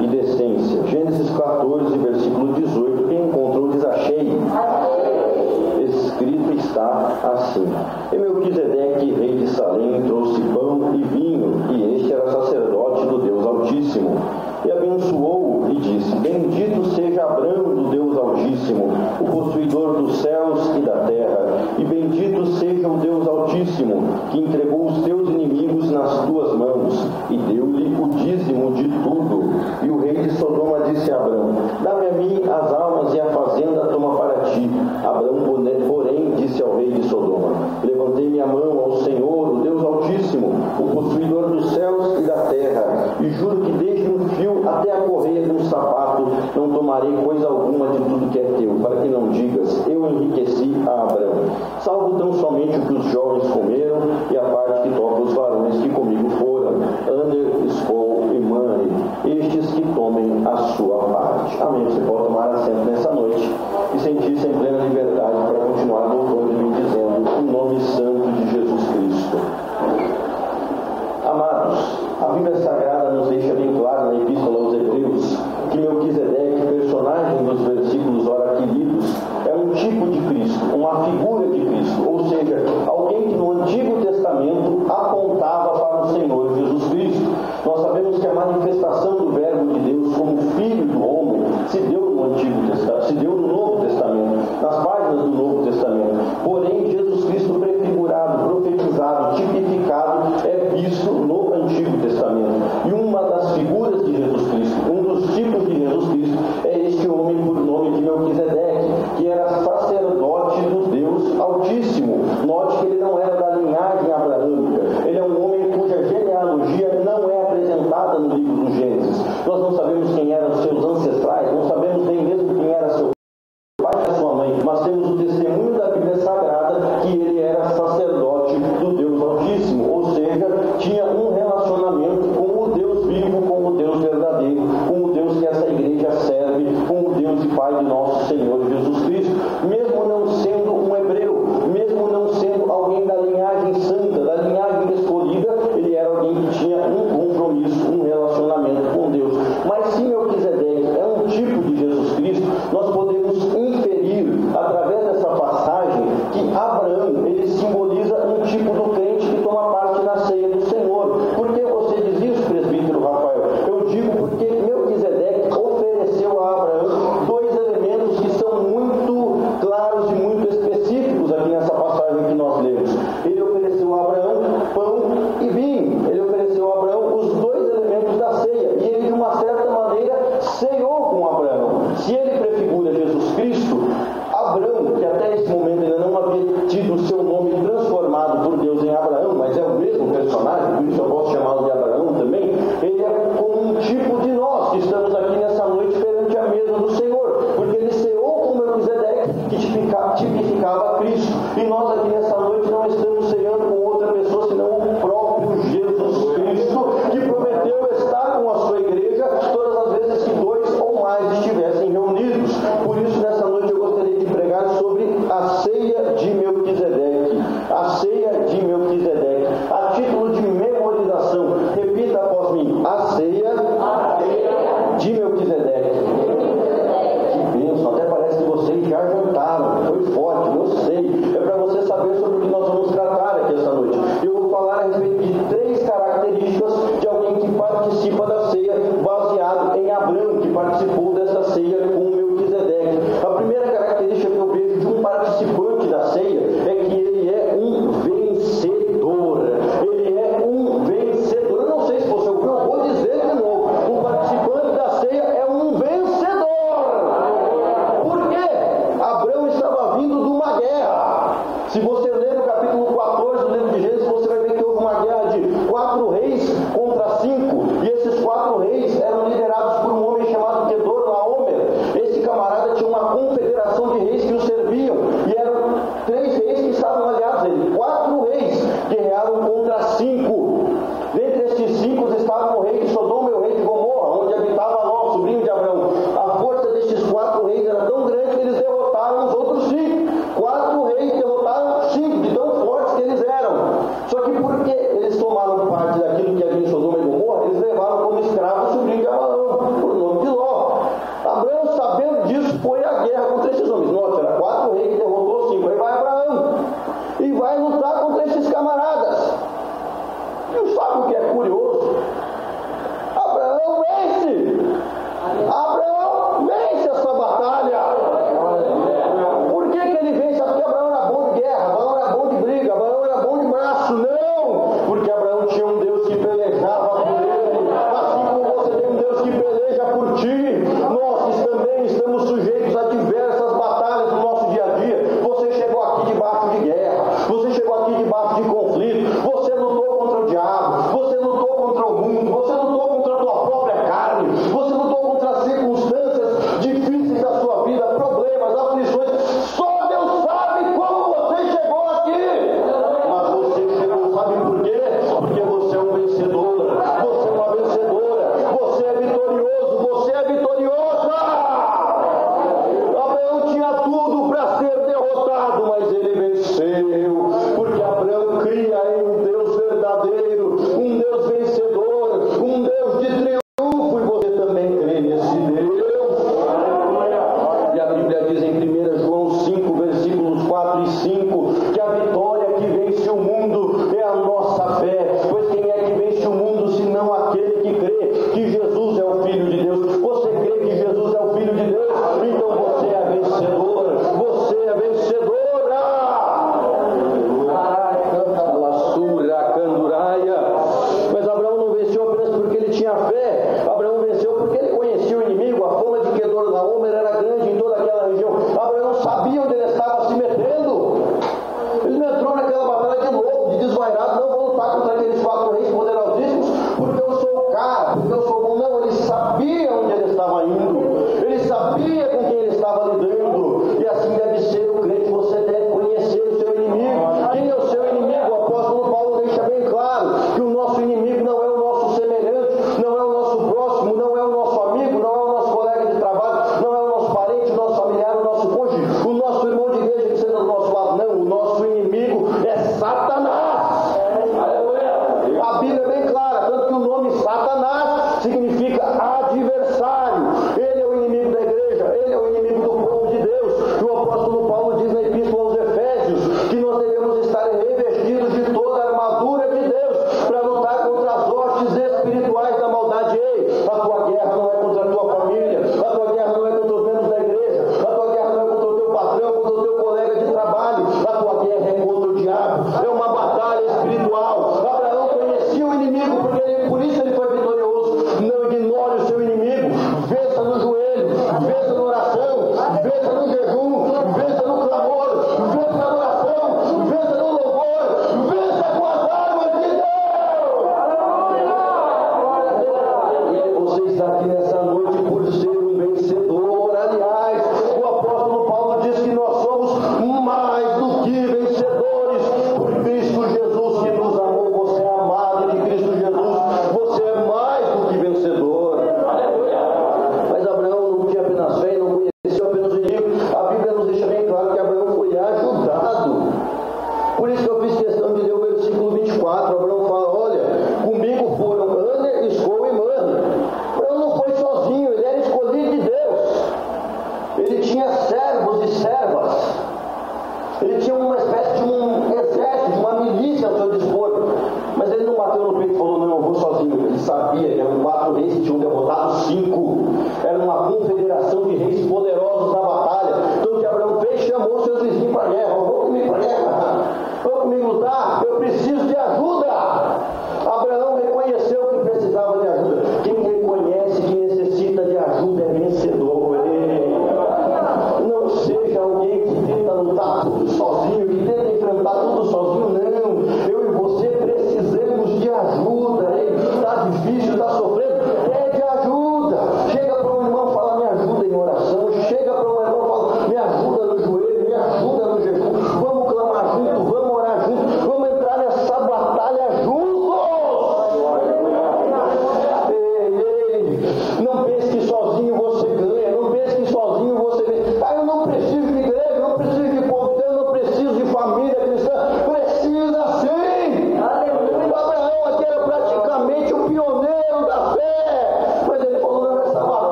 e decência. Gênesis 14, versículo 18, quem encontrou diz achei. Escrito está assim. E meu Quisedeque, rei de Salém, trouxe pão e vinho, e este era sacerdote do Deus Altíssimo. E abençoou e disse, bendito seja Abraão do Deus Altíssimo, o possuidor dos céus e da terra, e bendito seja o Deus Altíssimo, que entregou os teus inimigos nas tuas mãos, e Sodoma disse a Abraão: Dá-me a mim as almas e a fazenda toma para ti. Abraão, porém, disse ao rei de Sodoma: Levantei minha mão ao Senhor, o Deus Altíssimo, o possuidor dos céus e da terra, e juro que desde um fio até a correia de um sapato não tomarei coisa alguma de tudo que é teu, para que não digas: Eu enriqueci a Abraão. Salvo tão somente o que os jovens comeram e a parte que toca os varões tomem a sua parte. Amém. Você pode tomar assento nessa noite e sentir-se em plena liberdade para continuar das figuras de Jesus. nosso Senhor Jesus Cristo.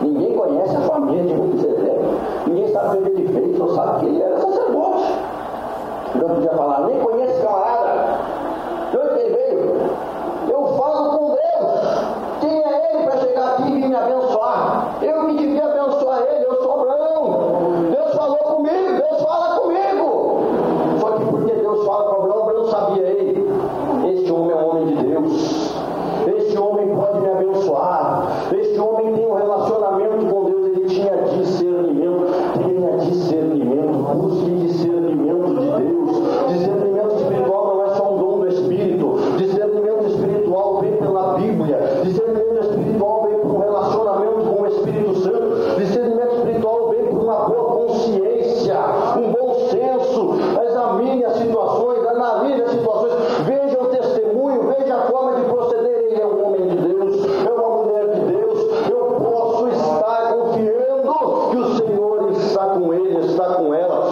Ninguém conhece a família de Melquisedeque. Ninguém sabe o que ele fez, só sabe que ele era sacerdote. Não podia falar, nem conhece camarada. Não entendeu? Eu falo com Deus. Quem é ele para chegar aqui e me abençoar? Eu que devia abençoar ele, eu sou branco. Deus falou comigo, Deus fala comigo. Só que porque Deus fala com o eu não sabia ele. Este homem é homem de Deus. Este homem pode me abençoar. Este homem igreja está com ela